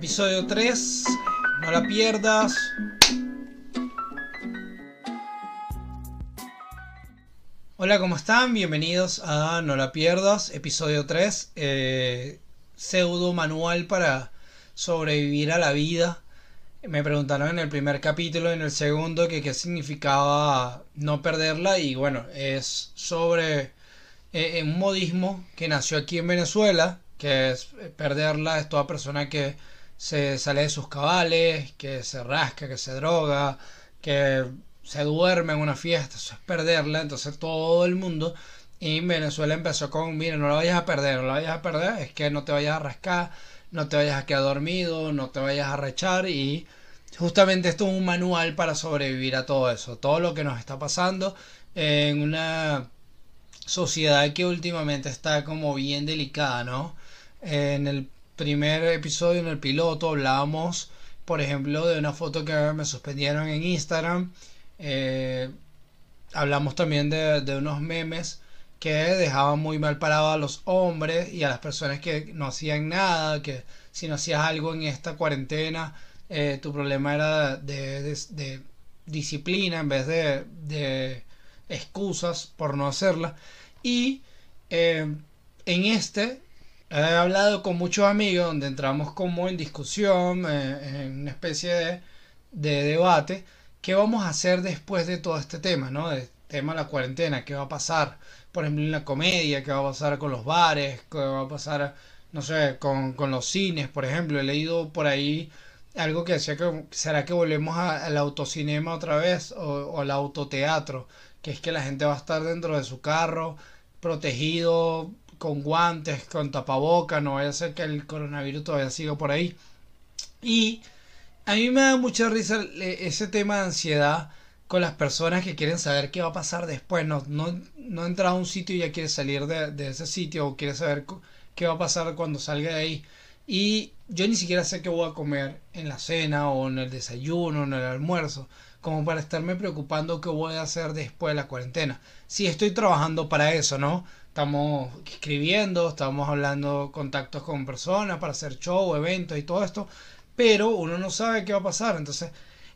Episodio 3, no la pierdas. Hola, ¿cómo están? Bienvenidos a No la pierdas, episodio 3, eh, pseudo manual para sobrevivir a la vida. Me preguntaron en el primer capítulo, en el segundo, que qué significaba no perderla y bueno, es sobre eh, un modismo que nació aquí en Venezuela, que es eh, perderla, es toda persona que se sale de sus cabales, que se rasca, que se droga, que se duerme en una fiesta, eso es perderla, entonces todo el mundo y en Venezuela empezó con, mire, no la vayas a perder, no la vayas a perder, es que no te vayas a rascar, no te vayas a quedar dormido, no te vayas a rechar y justamente esto es un manual para sobrevivir a todo eso, todo lo que nos está pasando en una sociedad que últimamente está como bien delicada, ¿no? En el primer episodio, en el piloto, hablábamos, por ejemplo, de una foto que me suspendieron en Instagram. Eh, hablamos también de, unos memes que dejaban muy mal parados a los hombres y a las personas que no hacían nada, que si no hacías algo en esta cuarentena, eh, tu problema era de, disciplina en vez de, de excusas por no hacerla. Y eh, en este he hablado con muchos amigos donde entramos como en discusión, eh, en una especie de, de, debate. ¿Qué vamos a hacer después de todo este tema, no? El tema de la cuarentena, ¿qué va a pasar? Por ejemplo, en la comedia, ¿qué va a pasar con los bares? ¿Qué va a pasar, no sé, con, los cines, por ejemplo? He leído por ahí algo que decía que será que volvemos al autocinema otra vez o, o al autoteatro, que es que la gente va a estar dentro de su carro, protegido, con guantes, con tapaboca, no vaya a ser que el coronavirus todavía siga por ahí. Y a mí me da mucha risa ese tema de ansiedad con las personas que quieren saber qué va a pasar después. No, no, no entrar a un sitio y ya quiere salir de, ese sitio o quiere saber qué va a pasar cuando salga de ahí. Y yo ni siquiera sé qué voy a comer en la cena o en el desayuno o en el almuerzo, como para estarme preocupando qué voy a hacer después de la cuarentena. Sí, estoy trabajando para eso, ¿no? Estamos escribiendo, estamos hablando contactos con personas para hacer show, eventos y todo esto, pero uno no sabe qué va a pasar. Entonces,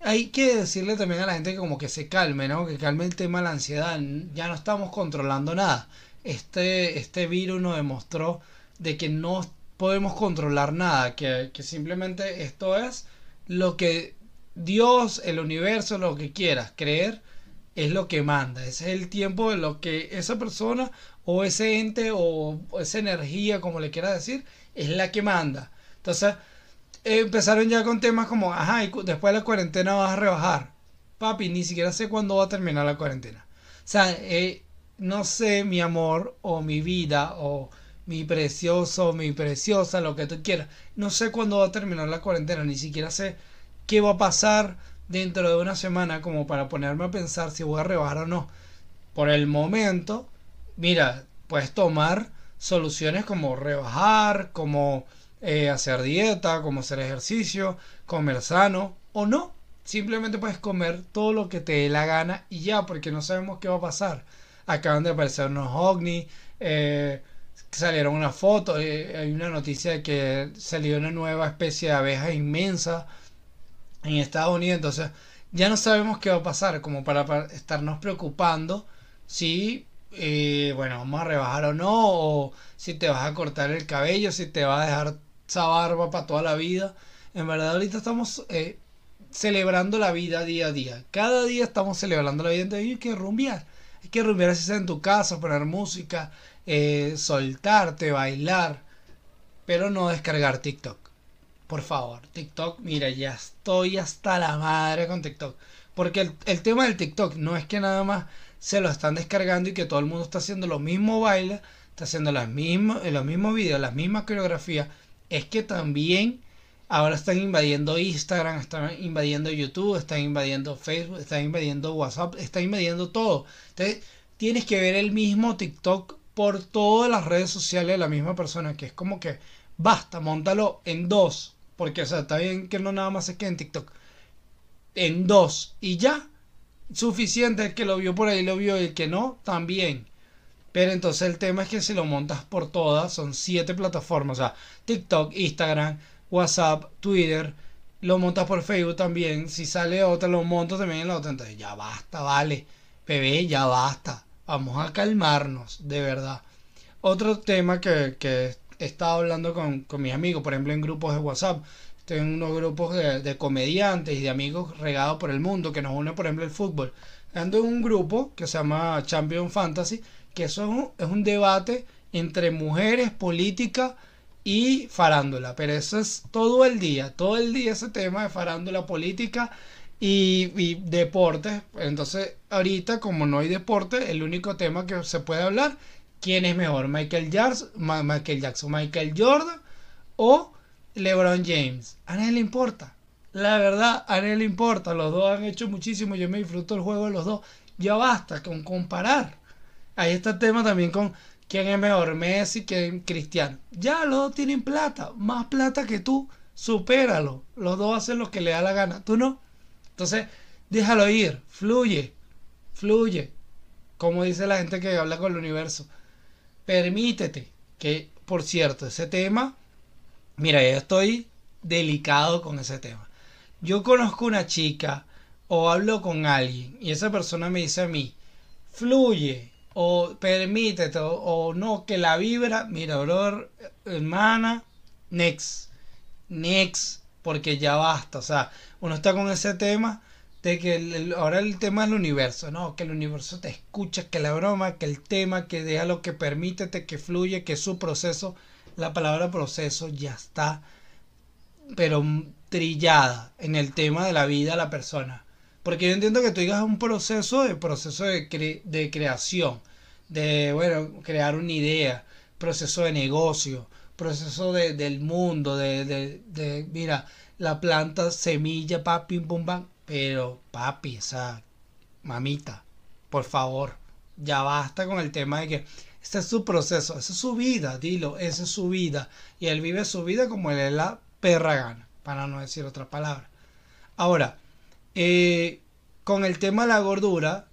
hay que decirle también a la gente que como que se calme, ¿no? Que calme el tema de la ansiedad. Ya no estamos controlando nada. Este, este virus nos demostró de que no podemos controlar nada, que, que simplemente esto es lo que Dios, el universo, lo que quieras creer, es lo que manda. Ese es el tiempo de lo que esa persona o ese ente o esa energía, como le quiera decir, es la que manda. Entonces, empezaron ya con temas como, ajá, y después de la cuarentena vas a rebajar. Papi, ni siquiera sé cuándo va a terminar la cuarentena. O sea, eh, no sé, mi amor, o mi vida, o mi precioso, mi preciosa, lo que tú quieras. No sé cuándo va a terminar la cuarentena, ni siquiera sé qué va a pasar dentro de una semana como para ponerme a pensar si voy a rebajar o no. Por el momento, mira, puedes tomar soluciones como rebajar, como eh, hacer dieta, como hacer ejercicio, comer sano o no. Simplemente puedes comer todo lo que te dé la gana y ya, porque no sabemos qué va a pasar. Acaban de aparecer unos ovnis, eh, salieron una foto, eh, hay una noticia de que salió una nueva especie de abeja inmensa en Estados Unidos, entonces ya no sabemos qué va a pasar, como para, para estarnos preocupando si eh, bueno, vamos a rebajar o no, o si te vas a cortar el cabello, si te va a dejar esa barba para toda la vida. En verdad ahorita estamos eh, celebrando la vida día a día. Cada día estamos celebrando la vida, entonces hay que rumbear. Hay que rumbear así sea en tu casa, poner música, eh, soltarte, bailar, pero no descargar TikTok. Por favor, TikTok, mira, ya estoy hasta la madre con TikTok. Porque el, el tema del TikTok no es que nada más se lo están descargando y que todo el mundo está haciendo los mismos bailes, está haciendo las mismas, los mismos videos, las mismas coreografías, es que también ahora están invadiendo Instagram, están invadiendo YouTube, están invadiendo Facebook, están invadiendo WhatsApp, están invadiendo todo. Entonces, tienes que ver el mismo TikTok por todas las redes sociales de la misma persona, que es como que basta, montalo en dos, porque o sea, está bien que no nada más se quede en TikTok, en dos y ya suficiente el que lo vio por ahí lo vio y el que no también pero entonces el tema es que si lo montas por todas son siete plataformas o sea TikTok Instagram WhatsApp, Twitter, lo montas por Facebook también. Si sale otra, lo montas también en la otra. Entonces, ya basta, vale. Bebé, ya basta. Vamos a calmarnos, de verdad. Otro tema que, que he estado hablando con, con mis amigos, por ejemplo, en grupos de WhatsApp. En unos grupos de, comediantes y de amigos regados por el mundo que nos une, por ejemplo, el fútbol. Ando en un grupo que se llama Champion Fantasy, que eso es un debate entre mujeres, política y farándula. Pero eso es todo el día, todo el día ese tema de farándula política y, y deportes. Entonces, ahorita, como no hay deporte, el único tema que se puede hablar, ¿quién es mejor? ¿Michael Jackson, Michael, Jackson, Michael Jordan o LeBron James? A nadie le importa. La verdad, a nadie le importa. Los dos han hecho muchísimo. Yo me disfruto el juego de los dos. Ya basta con comparar. Ahí está el tema también con quién es mejor, Messi que Cristiano. Ya los dos tienen plata, más plata que tú. Supéralo. Los dos hacen lo que le da la gana. Tú no. Entonces, déjalo ir. Fluye. Fluye. Como dice la gente que habla con el universo. Permítete. Que, por cierto, ese tema. Mira, yo estoy delicado con ese tema. Yo conozco una chica o hablo con alguien y esa persona me dice a mí, fluye, o permítete, o, no, que la vibra, mira, brother, hermana, next, next, porque ya basta, o sea, uno está con ese tema de que ahora el tema es el universo, no, que el universo te escucha, que la broma, que el tema, que deja lo que permítete, que fluye, que su proceso, la palabra proceso ya está, pero trillada en el tema de la vida de la persona. Porque yo entiendo que tú digas un proceso de proceso de, de creación, de, bueno, crear una idea, proceso de negocio, proceso de, del mundo, de, de, de, mira, la planta, semilla, papi, pum, pero papi, esa mamita, por favor, ya basta con el tema de que este es su proceso, esa es su vida, dilo, esa es su vida, y él vive su vida como él es la perra gana, para no decir otra palabra. Ahora, eh, con el tema de la gordura,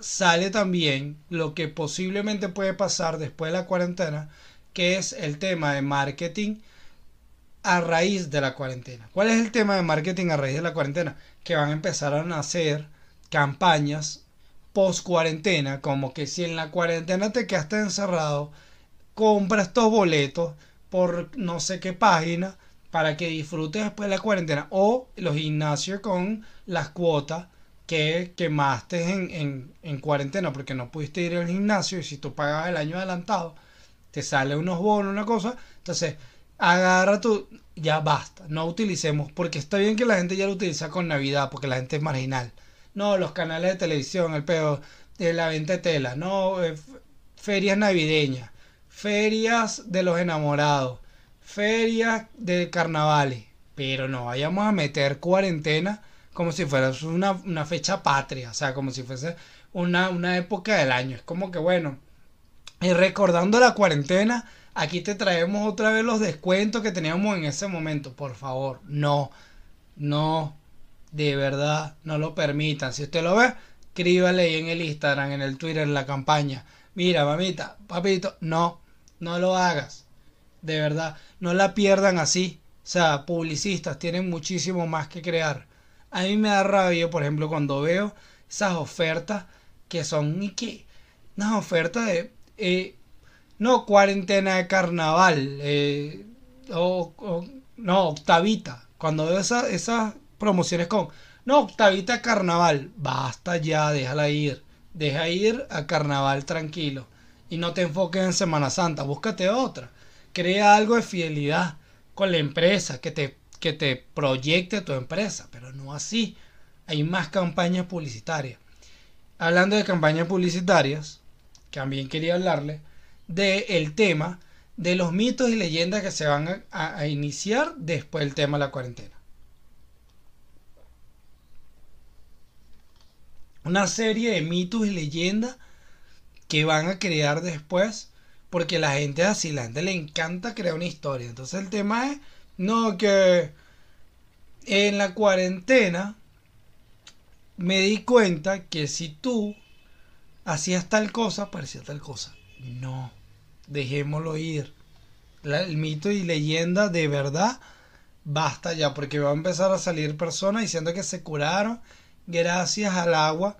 sale también lo que posiblemente puede pasar después de la cuarentena, que es el tema de marketing a raíz de la cuarentena. ¿Cuál es el tema de marketing a raíz de la cuarentena? Que van a empezar a nacer campañas post cuarentena, como que si en la cuarentena te quedaste encerrado, compra estos boletos por no sé qué página para que disfrutes después de la cuarentena o los gimnasios con las cuotas que quemaste en, en, en, cuarentena porque no pudiste ir al gimnasio y si tú pagas el año adelantado, te sale unos bonos, una cosa. Entonces, agarra tu. Ya basta, no utilicemos, porque está bien que la gente ya lo utiliza con Navidad, porque la gente es marginal. No, los canales de televisión, el pedo de la venta de tela, no, eh, ferias navideñas, ferias de los enamorados, ferias de carnavales. Pero no vayamos a meter cuarentena como si fuera una, fecha patria, o sea, como si fuese una, una época del año. Es como que bueno, y recordando la cuarentena, aquí te traemos otra vez los descuentos que teníamos en ese momento. Por favor, no, no, de verdad, no lo permitan. Si usted lo ve, escríbale ahí en el Instagram, en el Twitter, en la campaña. Mira, mamita, papito, no, no lo hagas. De verdad, no la pierdan así. O sea, publicistas tienen muchísimo más que crear. A mí me da rabia, por ejemplo, cuando veo esas ofertas que son y que unas ofertas de eh, no cuarentena de carnaval eh, o, no octavita cuando veo esas promociones con no octavita carnaval basta ya déjala ir deja ir a carnaval tranquilo y no te enfoques en Semana Santa búscate otra crea algo de fidelidad con la empresa que te que te proyecte tu empresa, pero no así. Hay más campañas publicitarias. Hablando de campañas publicitarias, también quería hablarle del el tema de los mitos y leyendas que se van a iniciar después del tema de la cuarentena. Una serie de mitos y leyendas que van a crear después porque la gente es así, la gente le encanta crear una historia. Entonces el tema es no, que en la cuarentena me di cuenta que si tú hacías tal cosa, parecía tal cosa. No, dejémoslo ir. el mito y leyenda de verdad basta ya, porque va a empezar a salir personas diciendo que se curaron gracias al agua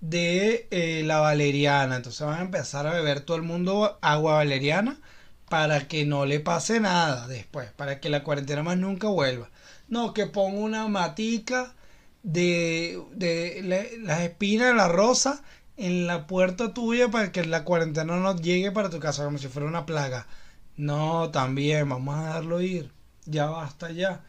de eh, la valeriana. Entonces van a empezar a beber todo el mundo agua valeriana para que no le pase nada después, para que la cuarentena más nunca vuelva. No, que ponga una matica de, de las espinas de la rosa en la puerta tuya para que la cuarentena no llegue para tu casa como si fuera una plaga. No, también, vamos a dejarlo ir. Ya basta ya.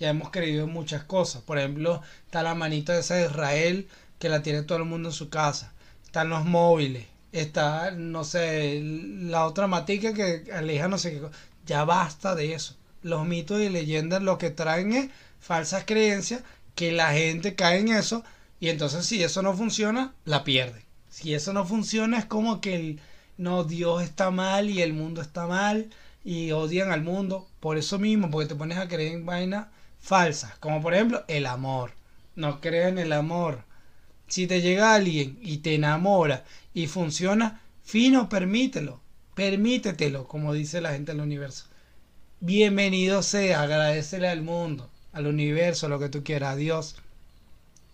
Ya hemos creído en muchas cosas. Por ejemplo, está la manita esa de Israel que la tiene todo el mundo en su casa. Están los móviles. Está, no sé, la otra matica que aleja no sé qué. Ya basta de eso. Los mitos y leyendas lo que traen es falsas creencias que la gente cae en eso y entonces si eso no funciona, la pierde. Si eso no funciona es como que no, Dios está mal y el mundo está mal y odian al mundo por eso mismo, porque te pones a creer en vainas falsas, como por ejemplo el amor. No crean en el amor. Si te llega alguien y te enamora y funciona, fino, permítelo. Permítetelo, como dice la gente del universo. Bienvenido sea, agradecele al mundo, al universo, lo que tú quieras, a Dios.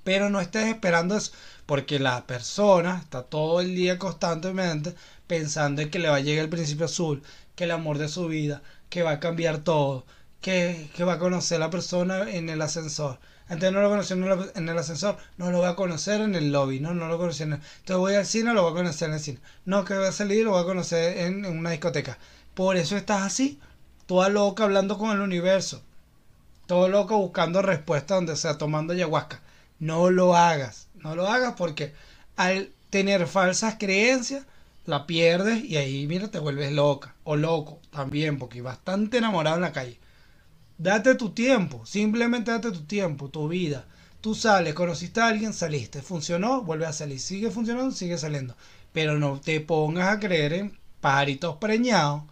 Pero no estés esperando eso, porque la persona está todo el día constantemente pensando en que le va a llegar el principio azul, que el amor de su vida, que va a cambiar todo, que, va a conocer la persona en el ascensor antes no lo conoció en el ascensor, no lo va a conocer en el lobby, no, no lo conocí en el... Entonces voy al cine, lo voy a conocer en el cine. No, que voy a salir, lo voy a conocer en, una discoteca. Por eso estás así, toda loca hablando con el universo. Todo loco buscando respuesta donde sea, tomando ayahuasca. No lo hagas, no lo hagas porque al tener falsas creencias, la pierdes y ahí, mira, te vuelves loca o loco también, porque bastante enamorado en la calle. Date tu tiempo, simplemente date tu tiempo, tu vida. Tú sales, conociste a alguien, saliste, funcionó, vuelve a salir, sigue funcionando, sigue saliendo. Pero no te pongas a creer en paritos preñados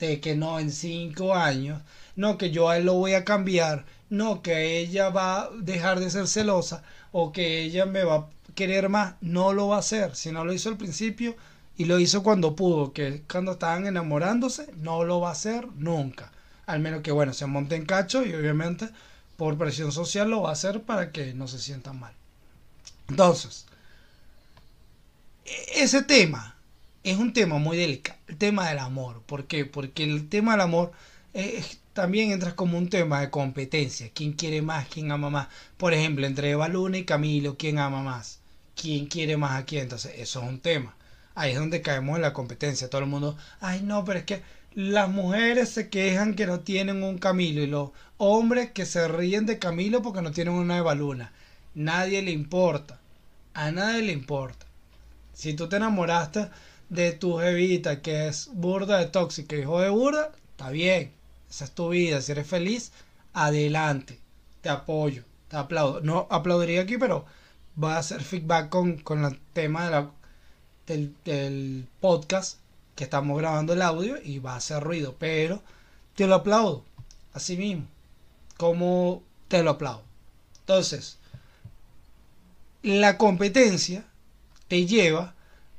de que no en cinco años, no que yo a él lo voy a cambiar, no que ella va a dejar de ser celosa o que ella me va a querer más, no lo va a hacer. Si no lo hizo al principio y lo hizo cuando pudo, que cuando estaban enamorándose, no lo va a hacer nunca al menos que bueno, se monte en cacho y obviamente por presión social lo va a hacer para que no se sientan mal. Entonces, e-, ese tema es un tema muy delicado, el tema del amor. ¿Por qué? Porque el tema del amor también entra como un tema de competencia. ¿Quién quiere más? ¿Quién ama más? Por ejemplo, entre Eva Luna y Camilo, ¿quién ama más? ¿Quién quiere más a quién? Entonces, eso es un tema. Ahí es donde caemos en la competencia. Todo el mundo, ay no, pero es que las mujeres se quejan que no tienen un Camilo y los hombres que se ríen de Camilo porque no tienen una Eva Luna. Nadie le importa. A nadie le importa. Si tú te enamoraste de tu jevita que es burda de tóxica, hijo de burda, está bien. Esa es tu vida. Si eres feliz, adelante. Te apoyo. Te aplaudo. No aplaudiría aquí, pero voy a hacer feedback con, con el tema de la, del, del podcast que estamos grabando el audio y va a hacer ruido, pero te lo aplaudo, así mismo, como te lo aplaudo. Entonces, la competencia te lleva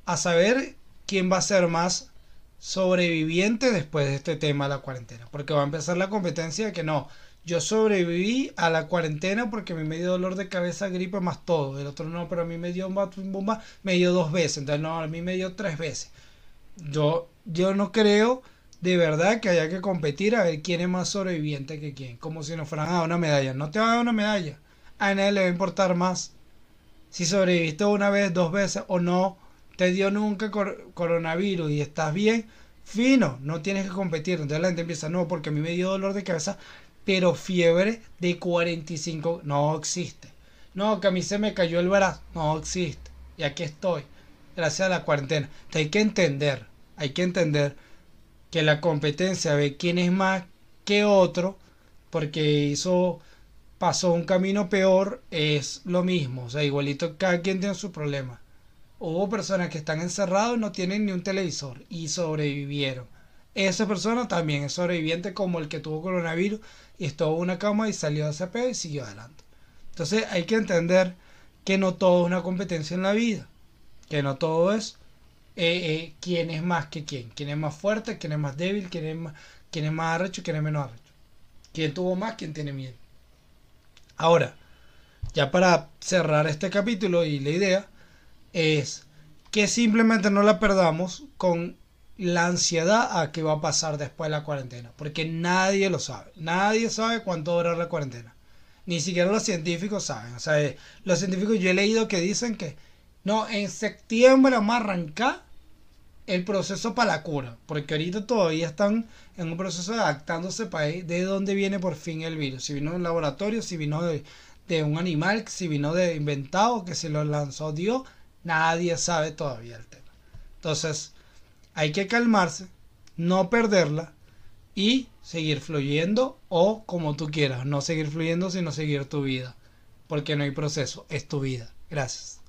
a saber quién va a ser más sobreviviente después de este tema de la cuarentena, porque va a empezar la competencia de que no, yo sobreviví a la cuarentena porque me dio dolor de cabeza, gripe más todo. El otro no, pero a mí me dio un bomba, me dio dos veces. Entonces no, a mí me dio tres veces. Yo, yo no creo de verdad que haya que competir a ver quién es más sobreviviente que quién. Como si nos fueran a dar una medalla. No te va a dar una medalla. A nadie le va a importar más si sobreviviste una vez, dos veces o no. Te dio nunca coronavirus y estás bien. Fino, no tienes que competir. Entonces la gente empieza, no, porque a mí me dio dolor de cabeza, pero fiebre de 45 no existe. No, que a mí se me cayó el brazo, no existe. Y aquí estoy gracias a la cuarentena. hay que entender, hay que entender que la competencia de quién es más que otro, porque eso pasó un camino peor, es lo mismo. O sea, igualito cada quien tiene su problema. Hubo personas que están encerrados y no tienen ni un televisor y sobrevivieron. Esa persona también es sobreviviente como el que tuvo coronavirus y estuvo en una cama y salió de ese pedo y siguió adelante. Entonces hay que entender que no todo es una competencia en la vida que no todo es eh, eh, quién es más que quién, quién es más fuerte, quién es más débil, quién es más, quién es más arrecho, quién es menos arrecho. ¿Quién tuvo más? ¿Quién tiene miedo? Ahora, ya para cerrar este capítulo y la idea es que simplemente no la perdamos con la ansiedad a qué va a pasar después de la cuarentena, porque nadie lo sabe, nadie sabe cuánto dura la cuarentena, ni siquiera los científicos saben, o sea, eh, los científicos yo he leído que dicen que no, en septiembre vamos a arrancar el proceso para la cura, porque ahorita todavía están en un proceso de adaptándose para de dónde viene por fin el virus, si vino de un laboratorio, si vino de, de un animal, si vino de inventado, que se lo lanzó Dios, nadie sabe todavía el tema. Entonces, hay que calmarse, no perderla y seguir fluyendo o como tú quieras, no seguir fluyendo, sino seguir tu vida, porque no hay proceso, es tu vida. Gracias.